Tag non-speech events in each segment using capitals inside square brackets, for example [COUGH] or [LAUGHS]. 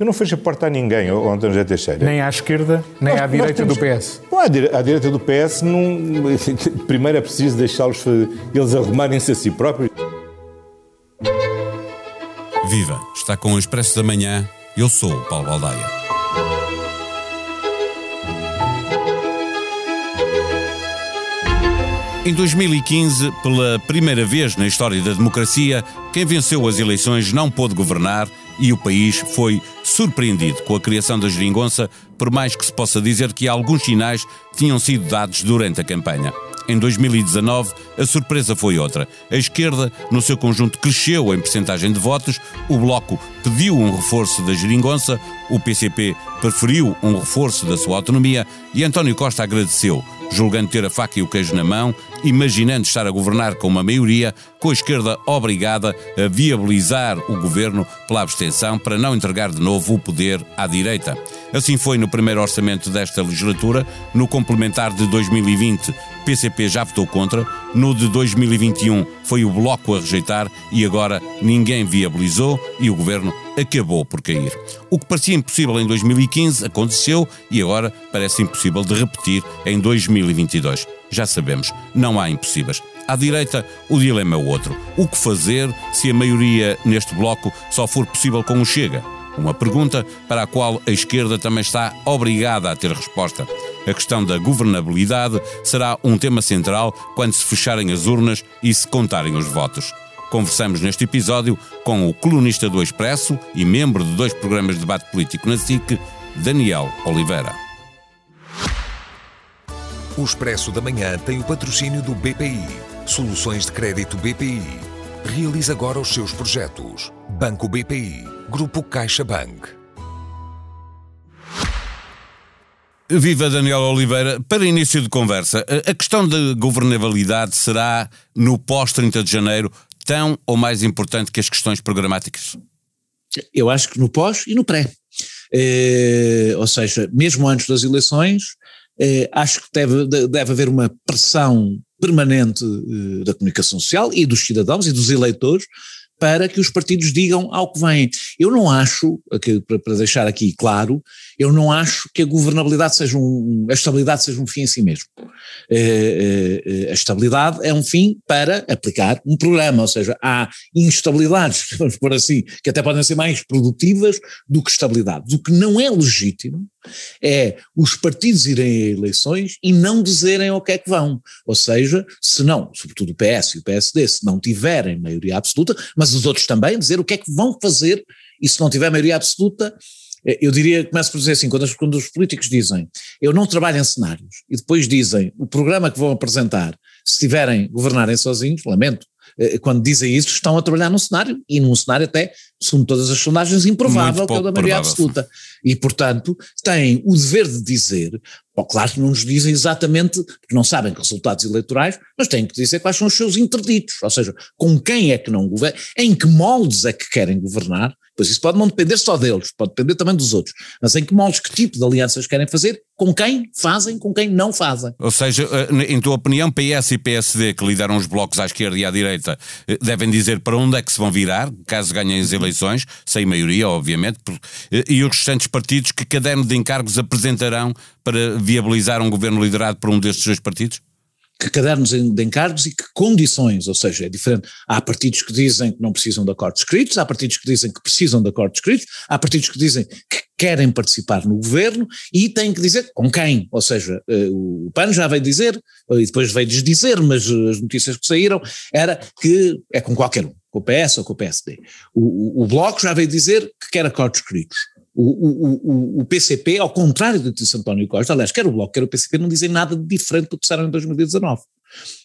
Eu não fecho a porta a ninguém, ó, António José Teixeira. Nem à esquerda, nem Nós- à direita temos- do PS. Não, à, dire- à direita do PS, não, [LAUGHS] primeiro é preciso deixá-los eles arrumarem-se a si próprios. Viva! Está com o Expresso da Manhã. Eu sou o Paulo Baldaia. Em 2015, pela primeira vez na história da democracia, quem venceu as eleições não pôde governar e o país foi surpreendido com a criação da geringonça, por mais que se possa dizer que alguns sinais tinham sido dados durante a campanha. Em 2019, a surpresa foi outra. A esquerda, no seu conjunto, cresceu em percentagem de votos, o Bloco pediu um reforço da geringonça, o PCP preferiu um reforço da sua autonomia e António Costa agradeceu, julgando ter a faca e o queijo na mão, imaginando estar a governar com uma maioria, com a esquerda obrigada a viabilizar o governo pela abstenção para não entregar de novo o poder à direita. Assim foi no primeiro orçamento desta legislatura, no complementar de 2020, PCP já votou contra, no de 2021 foi o Bloco a rejeitar e agora ninguém viabilizou e o governo acabou por cair. O que parecia impossível em 2015 aconteceu e agora parece impossível de repetir em 2022. Já sabemos, não há impossíveis. À direita, o dilema é outro. O que fazer se a maioria neste bloco só for possível com o Chega? Uma pergunta para a qual a esquerda também está obrigada a ter resposta. A questão da governabilidade será um tema central quando se fecharem as urnas e se contarem os votos. Conversamos neste episódio com o colunista do Expresso e membro de dois programas de debate político na SIC, Daniel Oliveira. O Expresso da Manhã tem o patrocínio do BPI. Soluções de crédito BPI. Realize agora os seus projetos. Banco BPI. Grupo CaixaBank. Viva Daniel Oliveira. Para início de conversa, a questão da governabilidade será, no pós-30 de janeiro, tão ou mais importante que as questões programáticas? Eu acho que no pós e no pré. Eh, ou seja, mesmo antes das eleições, eh, acho que deve, de- deve haver uma pressão permanente eh, da comunicação social e dos cidadãos e dos eleitores para que os partidos digam ao que vêm. Eu não acho, para, deixar aqui claro, eu não acho que a governabilidade seja um, a estabilidade seja um fim em si mesmo. Eh, eh, eh, a estabilidade é um fim para aplicar um programa, ou seja, há instabilidades, [LAUGHS] vamos por assim, que até podem ser mais produtivas do que estabilidades. O que não é legítimo é os partidos irem a eleições e não dizerem o que é que vão. Ou seja, se não, sobretudo o PS e o PSD, se não tiverem maioria absoluta, mas os outros também, dizer o que é que vão fazer e se não tiver maioria absoluta, eh, eu diria, começo por dizer assim, quando, quando os políticos dizem eu não trabalho em cenários e depois dizem o programa que vão apresentar, se tiverem, governarem sozinhos, lamento, quando dizem isso estão a trabalhar num cenário e num cenário até, segundo todas as sondagens, improvável, que é o da maioria provável. absoluta. E portanto têm o dever de dizer, claro que não nos dizem exatamente, porque não sabem resultados eleitorais, mas têm que dizer quais são os seus interditos, ou seja, com quem é que não governam, em que moldes é que querem governar, pois isso pode não depender só deles, pode depender também dos outros, mas em que moldes, que tipo de alianças querem fazer, com quem fazem, com quem não fazem. Ou seja, eh, em tua opinião, PS e PSD, que lideram os blocos à esquerda e à direita, eh, devem dizer para onde é que se vão virar, caso ganhem as eleições, sem maioria, obviamente, eh, e os restantes partidos, que caderno de encargos apresentarão para viabilizar um governo liderado por um destes dois partidos? que cadernos de encargos e que condições, ou seja, é diferente. Há partidos que dizem que não precisam de acordos escritos, há partidos que dizem que precisam de acordos escritos, há partidos que dizem que querem participar no governo e têm que dizer com quem, ou seja, eh, o PAN já veio dizer, e depois veio desdizer, mas eh, as notícias que saíram era que é com qualquer um, com o PS ou com o PSD. O, o, o Bloco já veio dizer que quer acordos escritos. O, o, o, PCP, ao contrário do que disse António Costa, aliás, quer o Bloco, quer o PCP, não dizem nada de diferente do que disseram em 2019.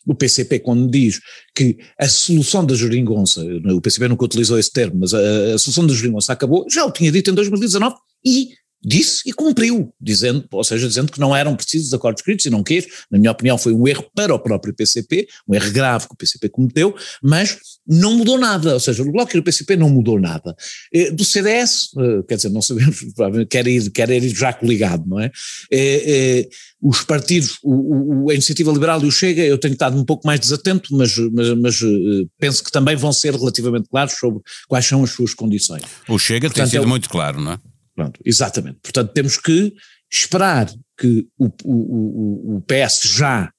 O PCP, quando diz que a solução da geringonça, o PCP nunca utilizou esse termo, mas a, a solução da geringonça acabou, já o tinha dito em 2019 e disse e cumpriu, dizendo, ou seja, dizendo que não eram precisos acordos escritos e não quis, na minha opinião foi um erro para o próprio PCP, um erro grave que o PCP cometeu, mas não mudou nada, ou seja, o Bloco e o PCP não mudou nada. Eh, Do CDS, eh, quer dizer, não sabemos, [LAUGHS] provavelmente quer ir, quer ir já coligado, não é? Eh, os partidos, o, o- a Iniciativa Liberal e o Chega, eu tenho estado um pouco mais desatento, mas, mas, mas, penso que também vão ser relativamente claros sobre quais são as suas condições. O Chega tem Portanto, sido eu- muito claro, não é? Pronto, exatamente. Portanto, temos que esperar que o, o, o, o PS já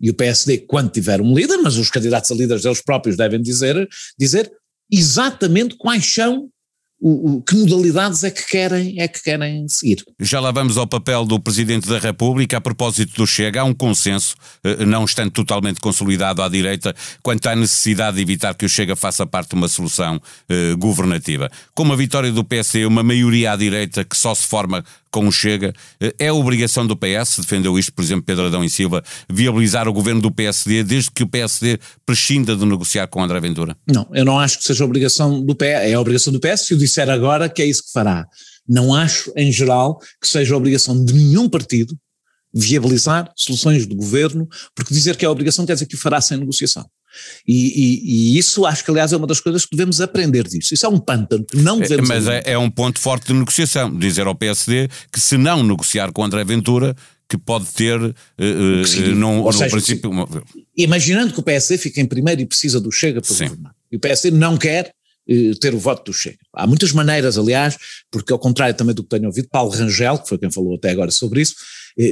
e o PSD, quando tiver um líder, mas os candidatos a líderes eles próprios devem dizer, dizer exatamente quais são o, o, que modalidades é que querem é que querem seguir. Já lá vamos ao papel do Presidente da República a propósito do Chega. Há um consenso, eh, não estando totalmente consolidado à direita, quanto à necessidade de evitar que o Chega faça parte de uma solução eh, governativa. Com a vitória do PSD, uma maioria à direita que só se forma com o Chega. É obrigação do PS, defendeu isto, por exemplo, Pedro Adão e Silva, viabilizar o governo do PSD desde que o PSD prescinda de negociar com André Ventura? Não, eu não acho que seja obrigação do PS, é obrigação do PS se o disser agora que é isso que fará. Não acho, em geral, que seja obrigação de nenhum partido viabilizar soluções de governo, porque dizer que é obrigação quer dizer que o fará sem negociação. E, e, e, isso acho que, aliás, é uma das coisas que devemos aprender disso. Isso é um pântano que não devemos. É, mas é, é, um ponto forte de negociação. Dizer ao PSD que, se não negociar com André Ventura, que pode ter, uh, uh, seja, princípio. Imaginando que o PSD fica em primeiro e precisa do Chega para Sim. governar. E o PSD não quer uh, ter o voto do Chega. Há muitas maneiras, aliás, porque ao contrário também do que tenho ouvido, Paulo Rangel, que foi quem falou até agora sobre isso,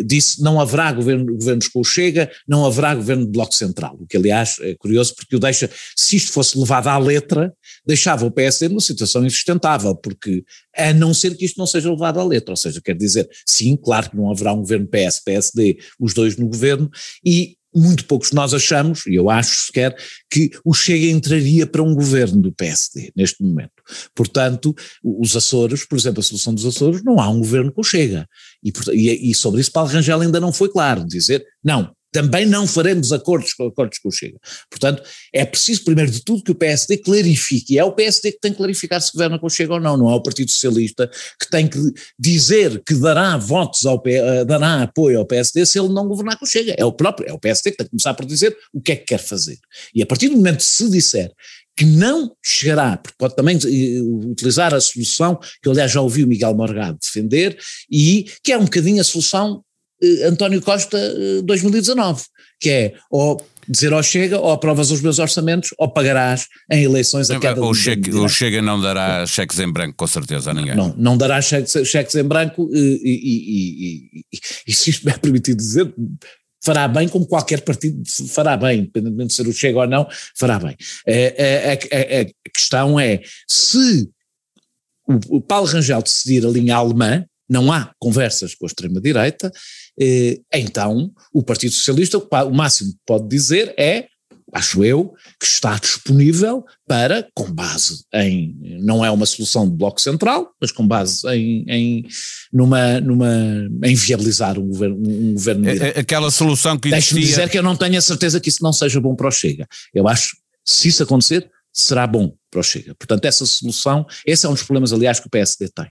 disse não haverá governo, governos com o Chega, não haverá governo de Bloco Central, o que aliás é curioso porque o deixa, se isto fosse levado à letra, deixava o PSD numa situação insustentável, porque a não ser que isto não seja levado à letra, ou seja, quer dizer, sim, claro que não haverá um governo PS-PSD, os dois no governo, e muito poucos de nós achamos, e eu acho sequer, que o Chega entraria para um governo do PSD neste momento. Portanto, os Açores, por exemplo, a solução dos Açores, não há um governo com o Chega. E, e, sobre isso Paulo Rangel ainda não foi claro, dizer, não, também não faremos acordos, acordos com o Chega. Portanto, é preciso, primeiro de tudo, que o PSD clarifique. E é o PSD que tem que clarificar se governa com o Chega ou não, não é o Partido Socialista que tem que dizer que dará votos ao eh, dará apoio ao PSD se ele não governar com o Chega. É o próprio, é o PSD que tem que começar por dizer o que é que quer fazer. E a partir do momento que se disser que não chegará, porque pode também eh, utilizar a solução que aliás já ouvi o Miguel Morgado defender, e que é um bocadinho a solução eh, António Costa 2019, eh, que é ou dizer ou chega, ou aprovas os meus orçamentos, ou pagarás em eleições a cada o, cheque, o Chega não dará cheques em branco, com certeza, a ninguém. Não, não dará cheques, cheques em branco, e, e, e, e, se isto me é permitido dizer, fará bem como qualquer partido fará bem, independentemente de ser o Chega ou não, fará bem. A, a, a, a questão é, se o, o Paulo Rangel decidir a linha alemã, não há conversas com a extrema-direita, eh, então o Partido Socialista, o máximo que pode dizer é, acho eu, que está disponível para, com base em, não é uma solução do Bloco Central, mas com base em, em, numa, numa, em viabilizar um governo, um governo é, é Aquela solução que existia... Deixe-me dizer que eu não tenho a certeza que isso não seja bom para o Chega. Eu acho, se isso acontecer, será bom para o Chega. Portanto, essa solução, esse é um dos problemas, aliás, que o PSD tem.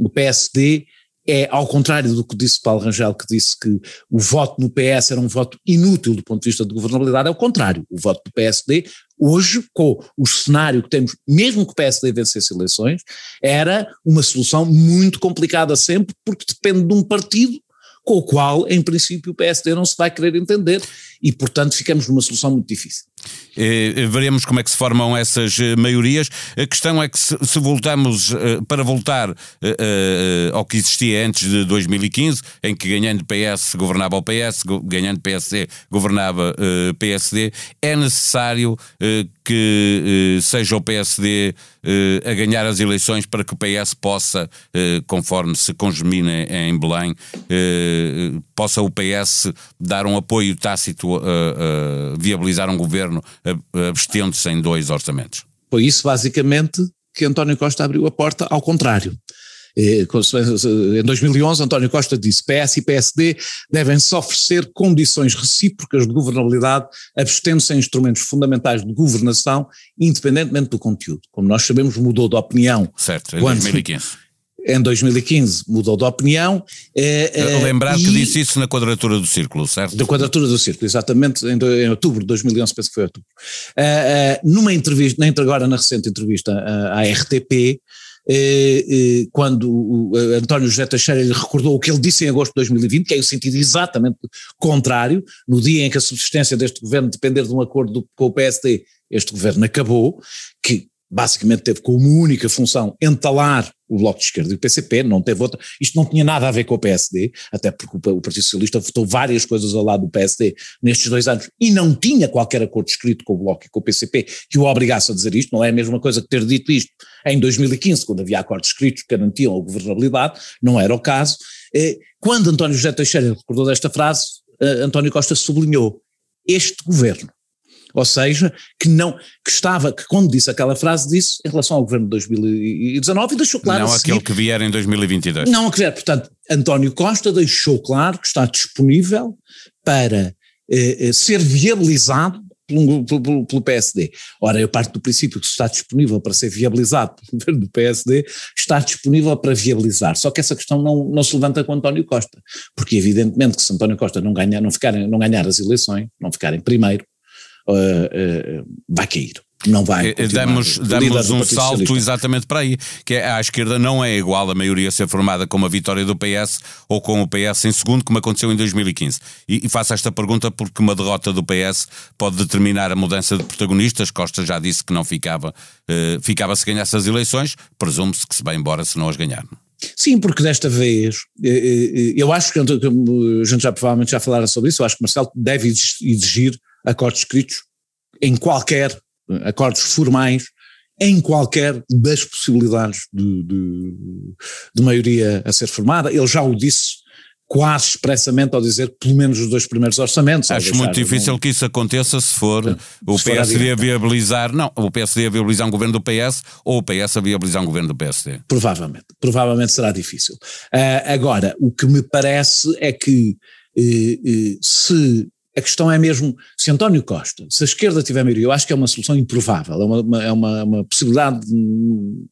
O PSD é ao contrário do que disse Paulo Rangel, que disse que o voto no PS era um voto inútil do ponto de vista de governabilidade, é o contrário. O voto do PSD, hoje, com o cenário que temos, mesmo que o PSD vencesse eleições, era uma solução muito complicada sempre, porque depende de um partido com o qual, em princípio, o PSD não se vai querer entender e, portanto, ficamos numa solução muito difícil. Eh, veremos como é que se formam essas eh, maiorias. A questão é que se, se voltamos eh, para voltar ao que existia antes de 2015, em que ganhando PS governava o PS, ganhando PSD governava PSD, é necessário que seja o PSD a ganhar as eleições para que o PS possa, conforme se congemina em Belém, possa o PS dar um apoio tácito viabilizar um governo abstendo-se em dois orçamentos. Foi isso, basicamente, que António Costa abriu a porta, ao contrário. Em 2011, António Costa disse: PS e PSD devem-se oferecer condições recíprocas de governabilidade, abstendo-se em instrumentos fundamentais de governação, independentemente do conteúdo. Como nós sabemos, mudou de opinião. Certo, em 2015 em 2015 mudou de opinião. É, Lembrar que disse isso na quadratura do círculo, certo? Da quadratura do círculo, exatamente, em, em outubro de 2011, penso que foi outubro. Uh, uh, numa entrevista, agora na recente entrevista uh, à RTP, quando o António José Teixeira lhe recordou o que ele disse em agosto de 2020, que é o sentido exatamente contrário, no dia em que a subsistência deste governo depender de um acordo com o PSD, este governo acabou, que basicamente teve como única função entalar o Bloco de Esquerda e o PCP, não teve outra. Isto não tinha nada a ver com o PSD, até porque o Partido Socialista votou várias coisas ao lado do PSD nestes dois anos e não tinha qualquer acordo escrito com o Bloco e com o PCP que o obrigasse a dizer isto, não é a mesma coisa que ter dito isto em 2015, quando havia acordos escritos que garantiam a governabilidade, não era o caso. Eh, quando António José Teixeira recordou desta frase, eh, António Costa sublinhou este governo ou seja, que não, que estava, que quando disse aquela frase disse em relação ao governo de 2019 e deixou claro. Não aquele que vier em 2022. Não aquele que vier, portanto, António Costa deixou claro que está disponível para eh, eh ser viabilizado pelo, pelo, pelo, PSD. Ora, eu parto do princípio que se está disponível para ser viabilizado pelo [LAUGHS] governo do PSD, está disponível para viabilizar. Só que essa questão não, não se levanta com António Costa, porque evidentemente que se António Costa não ganhar, não, ficar, não ganhar as eleições, não ficar em primeiro, uh, vai cair. Não vai. Eh, damos, damos um salto exatamente para aí, que é, à esquerda não é igual a maioria ser formada com uma vitória do PS ou com o PS em segundo, como aconteceu em 2015. E, e faço esta pergunta porque uma derrota do PS pode determinar a mudança de protagonistas. Costa já disse que não ficava, uh, ficava se ganhasse as eleições, presume-se que se vai embora se não as ganhar. Sim, porque desta vez, eu acho que a gente já provavelmente já falaram sobre isso, eu acho que Marcelo deve exigir acordos escritos em qualquer, acordos formais, em qualquer das possibilidades de, de, de maioria a ser formada. Ele já o disse quase expressamente ao dizer pelo menos os dois primeiros orçamentos. Acho muito difícil que isso aconteça se for se o for PSD a viabilizar, não, o PSD a viabilizar um governo do PS ou o PS a viabilizar um governo do PSD. Provavelmente, provavelmente será difícil. Uh, agora, o que me parece é que uh, uh, se a questão é mesmo se António Costa, se a esquerda tiver maioria, eu acho que é uma solução improvável, é uma, uma, é uma, uma possibilidade eh,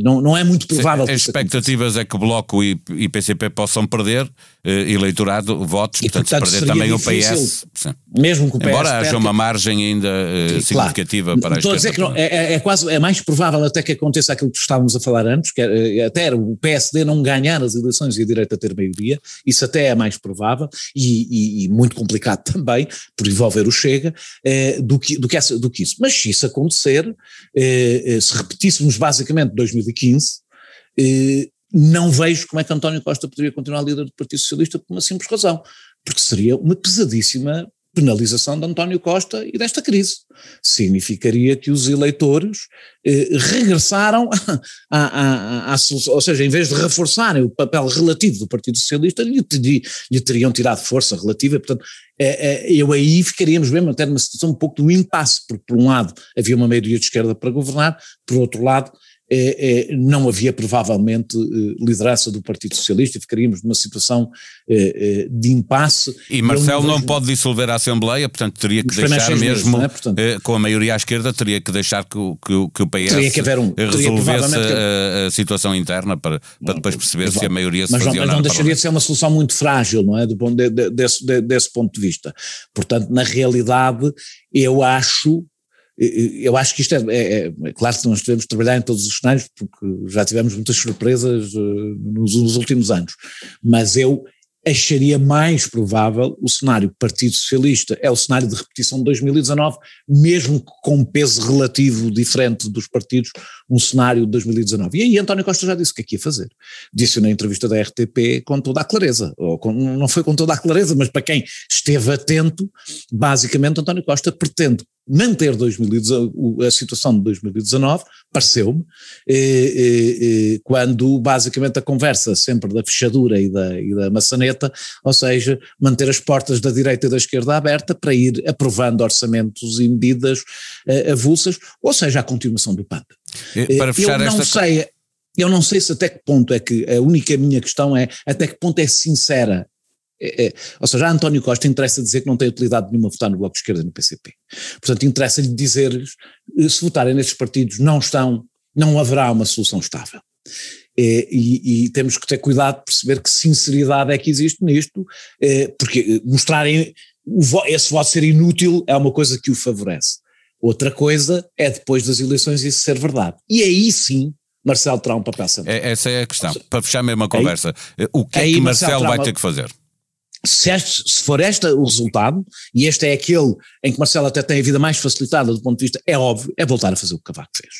não, não é muito provável. As expectativas é que o Bloco e, e PCP possam perder eh, eleitorado, votos, e, portanto, portanto, se perder também difícil, o PS. Sim. Mesmo que o PS. Embora haja uma margem ainda uh, significativa claro. para a Estou a dizer que não, é, é, é, quase, é mais provável até que aconteça aquilo que estávamos a falar antes, que é, até o PSD não ganhar as eleições e a direita ter maioria, isso até é mais provável e, e, e muito complicado [LAUGHS] também, por envolver o Chega, eh, do, que, do, que essa, do que isso. Mas se isso acontecer, eh, se repetíssemos basicamente 2015, eh, não vejo como é que António Costa poderia continuar líder do Partido Socialista por uma simples razão, porque seria uma pesadíssima penalização de António Costa e desta crise. Significaria que os eleitores eh, regressaram [LAUGHS] a, a, ou seja, em vez de reforçarem o papel relativo do Partido Socialista, lhe, lhe teriam tirado força relativa, portanto, eh, eu aí ficaríamos mesmo até numa situação um pouco do impasse, porque por um lado havia uma maioria de esquerda para governar, por outro lado é, é, não havia provavelmente eh, liderança do Partido Socialista e ficaríamos numa situação é, de impasse. E Marcelo não pode dissolver a Assembleia, portanto teria que deixar mesmo, meses, é? portanto, com a maioria à esquerda, teria que deixar que, que, que o PS teria que haver um, resolvesse a, a, situação interna para, para depois perceber se a maioria se mas fazia não, mas não deixaria de ser uma solução muito frágil, não é, do de, de, desse, de, desse ponto de vista. Portanto, na realidade, eu acho eu acho que isto é, é, é, claro que nós devemos trabalhar em todos os cenários, porque já tivemos muitas surpresas uh, nos, nos, últimos anos, mas eu acharia mais provável o cenário Partido Socialista, é o cenário de repetição de 2019, mesmo com um peso relativo diferente dos partidos, um cenário de 2019. E aí António Costa já disse o que é que ia fazer. Disse na entrevista da RTP com toda a clareza, ou com, não foi com toda a clareza, mas para quem esteve atento, basicamente António Costa pretende manter 2019, a situação de 2019, pareceu-me, eh, eh, eh, quando basicamente a conversa sempre da fechadura e da, e da maçaneta, ou seja, manter as portas da direita e da esquerda aberta para ir aprovando orçamentos e medidas eh, avulsas, ou seja, a continuação do PAN. Para fechar eu não esta... sei, eu não sei se até que ponto é que, a única minha questão é até que ponto é sincera é, é, ou seja, a António Costa interessa dizer que não tem utilidade nenhuma votar no Bloco de Esquerda e no PCP. Portanto, interessa-lhe dizer-lhes, eh, se votarem nestes partidos não estão, não haverá uma solução estável. É, e, e, temos que ter cuidado de perceber que sinceridade é que existe nisto, porque mostrarem esse voto ser inútil é uma coisa que o favorece. Outra coisa é depois das eleições isso ser verdade. E aí sim Marcelo terá um papel central. É, essa é a questão. Para fechar mesmo a conversa, aí, o que é que Marcelo, Marcelo vai ter que fazer? se, este, se, for este o resultado, e este é aquele em que Marcelo até tem a vida mais facilitada do ponto de vista, é óbvio, é voltar a fazer o que Cavaco fez.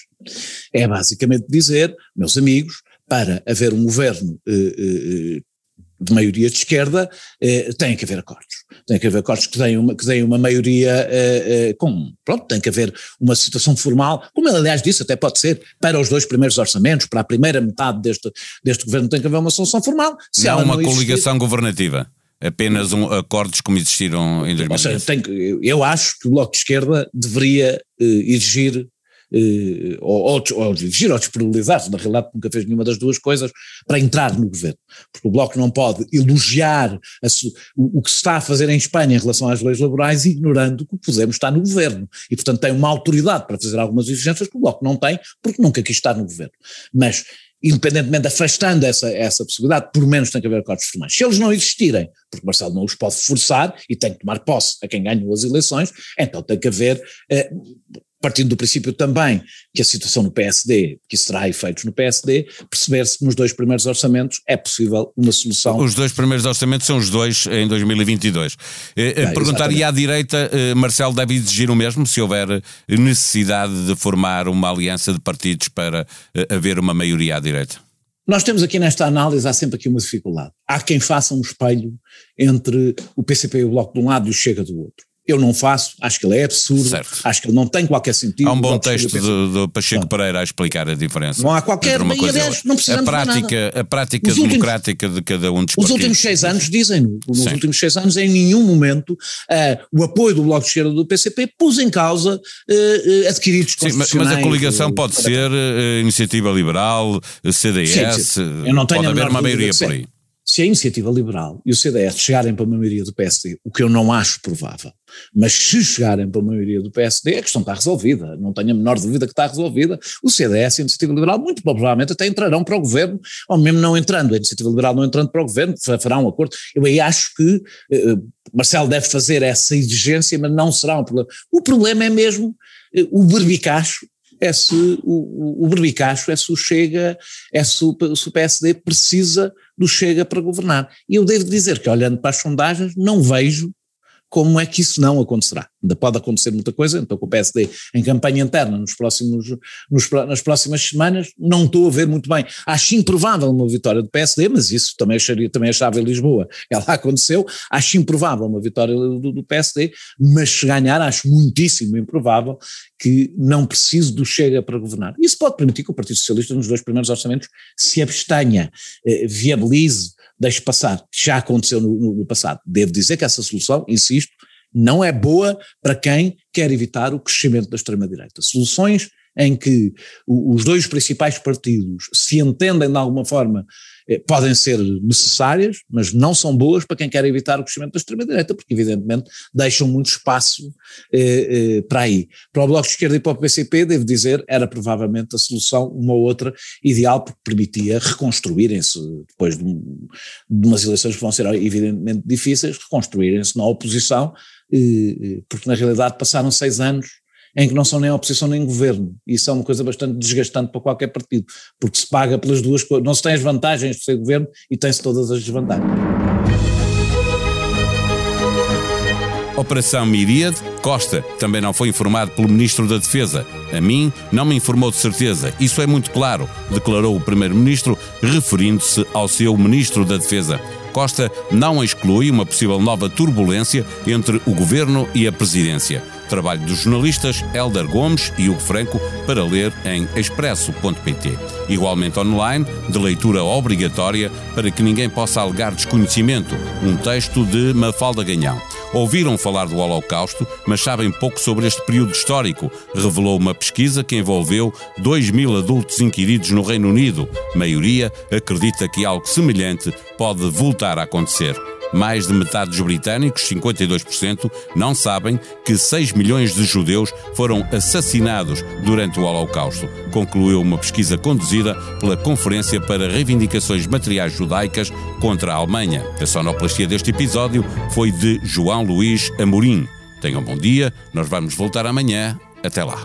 É basicamente dizer, meus amigos, para haver um governo eh, eh, de maioria de esquerda, eh, tem que haver acordos. Tem que haver acordos que deem uma, que deem uma maioria eh, eh, com, pronto, tem que haver uma situação formal, como ele aliás disse, até pode ser, para os dois primeiros orçamentos, para a primeira metade deste, deste governo tem que haver uma solução formal. Se não uma não coligação governativa apenas um, acordos como existiram em 2010. Ou seja, eu acho que o Bloco de Esquerda deveria eh, exigir eh, ou, ou, exigir ou disponibilizar-se, na realidade nunca fez nenhuma das duas coisas, para entrar no governo. Porque o Bloco não pode elogiar a, o, o, que se está a fazer em Espanha em relação às leis laborais, ignorando que Podemos estar no governo. E, portanto, tem uma autoridade para fazer algumas exigências que o Bloco não tem, porque nunca quis estar no governo. Mas independentemente, afastando essa, essa possibilidade, por menos tem que haver acordos formais. Se eles não existirem, porque Marcelo não os pode forçar e tem que tomar posse a quem ganhou as eleições, então tem que haver eh, partindo do princípio também que a situação no PSD, que isso terá efeitos no PSD, perceber-se que nos dois primeiros orçamentos é possível uma solução. Os dois primeiros orçamentos são os dois em 2022. Eh, eh, perguntar, e à direita, eh, Marcelo deve exigir o mesmo se houver necessidade de formar uma aliança de partidos para haver uma maioria à direita? Nós temos aqui nesta análise, há sempre aqui uma dificuldade. Há quem faça um espelho entre o PCP e o Bloco de um lado e o Chega do outro. Eu não faço, acho que ele é absurdo, certo. acho que ele não tem qualquer sentido. Há um bom texto do, do, Pacheco Pereira a explicar a diferença. Não há qualquer, uma coisa aliás, não precisamos a prática, A prática os democrática últimos, de cada um dos Os últimos seis anos dizem nos Sim. últimos seis anos em nenhum momento uh, o apoio do Bloco de Esquerda do PCP pôs em causa uh, adquiridos Sim, mas, mas a coligação uh, pode ser Iniciativa Liberal, CDS, sim. Eu não tenho pode haver uma maioria por aí se a iniciativa liberal e o CDS chegarem para a maioria do PSD, o que eu não acho provável, mas se chegarem para a maioria do PSD, a questão está resolvida, não tenho a menor dúvida que está resolvida. O CDS e a iniciativa liberal, muito provavelmente, até entrarão para o governo, ou mesmo não entrando, a iniciativa liberal não entrando para o governo, fará um acordo. Eu aí acho que eh, Marcelo deve fazer essa exigência, mas não será um problema. O problema é mesmo eh, o berbicacho é se o, o, berbicacho, é se o Chega, é se o, se o PSD precisa do Chega para governar. E eu devo dizer que, olhando para as sondagens, não vejo como é que isso não acontecerá. Ainda pode acontecer muita coisa, então com o PSD em campanha interna nos próximos, nos, nas próximas semanas, não estou a ver muito bem. Acho improvável uma vitória do PSD, mas isso também, acharia, também achava em Lisboa, ela [LAUGHS] aconteceu, acho improvável uma vitória do, do PSD, mas se ganhar acho muitíssimo improvável que não precise do Chega para governar. Isso pode permitir que o Partido Socialista nos dois primeiros orçamentos se abstenha, eh, viabilize deixe passar. Já aconteceu no, no, passado. Devo dizer que essa solução, insisto, não é boa para quem quer evitar o crescimento da extrema-direita. Soluções em que os dois principais partidos se entendem de alguma forma eh, podem ser necessárias, mas não são boas para quem quer evitar o crescimento da extrema-direita, porque evidentemente deixam muito espaço eh, eh, para aí. Para o Bloco de Esquerda e para o PCP, devo dizer, era provavelmente a solução, uma ou outra, ideal, porque permitia reconstruírem-se, depois de, de umas eleições que vão ser evidentemente difíceis, reconstruírem-se na oposição, eh, eh porque na realidade passaram seis anos em que não são nem oposição nem governo. Isso é uma coisa bastante desgastante para qualquer partido, porque se paga pelas duas coisas. Não se tem as vantagens de ser governo e tem-se todas as desvantagens. Operação Miríade, Costa também não foi informado pelo Ministro da Defesa. A mim, não me informou de certeza. Isso é muito claro, declarou o Primeiro-Ministro, referindo-se ao seu Ministro da Defesa. Costa não exclui uma possível nova turbulência entre o Governo e a Presidência. Trabalho dos jornalistas Helder Gomes e Hugo Franco para ler em expresso.pt. Igualmente online, de leitura obrigatória para que ninguém possa alegar desconhecimento, um texto de Mafalda Ganhão. Ouviram falar do Holocausto, mas sabem pouco sobre este período histórico, revelou uma pesquisa que envolveu 2 mil adultos inquiridos no Reino Unido. maioria acredita que algo semelhante pode voltar a acontecer. Mais de metade dos britânicos, 52%, não sabem que 6 milhões de judeus foram assassinados durante o Holocausto, concluiu uma pesquisa conduzida pela Conferência para Reivindicações Materiais Judaicas contra a Alemanha. A sonoplastia deste episódio foi de João Luís Amorim. Tenham um bom dia, nós vamos voltar amanhã. Até lá.